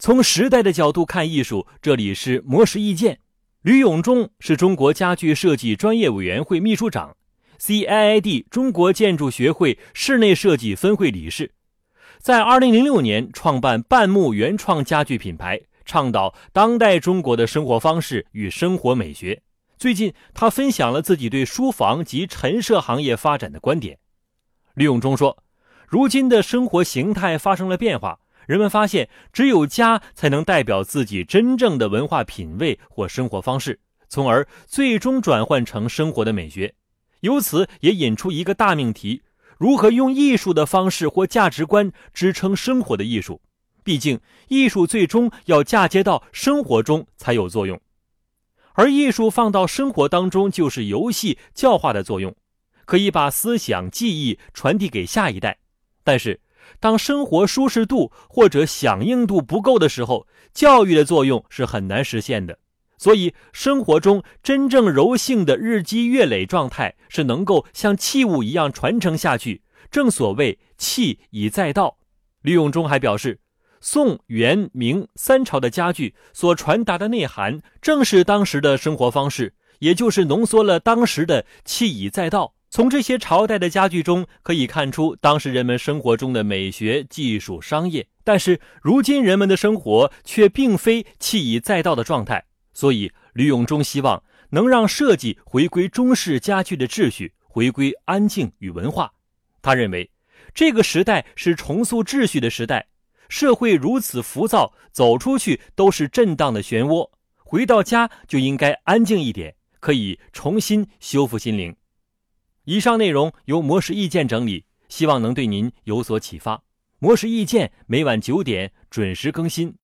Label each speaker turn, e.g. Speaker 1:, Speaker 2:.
Speaker 1: 从时代的角度看艺术，这里是魔石意见。吕永忠是中国家具设计专业委员会秘书长，CIID 中国建筑学会室内设计分会理事，在2006年创办半木原创家具品牌，倡导当代中国的生活方式与生活美学。最近，他分享了自己对书房及陈设行业发展的观点。吕永忠说：“如今的生活形态发生了变化。”人们发现，只有家才能代表自己真正的文化品味或生活方式，从而最终转换成生活的美学。由此也引出一个大命题：如何用艺术的方式或价值观支撑生活的艺术？毕竟，艺术最终要嫁接到生活中才有作用，而艺术放到生活当中就是游戏教化的作用，可以把思想记忆传递给下一代。但是，当生活舒适度或者响应度不够的时候，教育的作用是很难实现的。所以，生活中真正柔性的日积月累状态是能够像器物一样传承下去。正所谓“器以载道”。吕永忠还表示，宋、元、明三朝的家具所传达的内涵，正是当时的生活方式，也就是浓缩了当时的“器以载道”。从这些朝代的家具中可以看出当时人们生活中的美学、技术、商业，但是如今人们的生活却并非弃以载道的状态。所以，吕永忠希望能让设计回归中式家具的秩序，回归安静与文化。他认为，这个时代是重塑秩序的时代，社会如此浮躁，走出去都是震荡的漩涡，回到家就应该安静一点，可以重新修复心灵。以上内容由魔石意见整理，希望能对您有所启发。魔石意见每晚九点准时更新。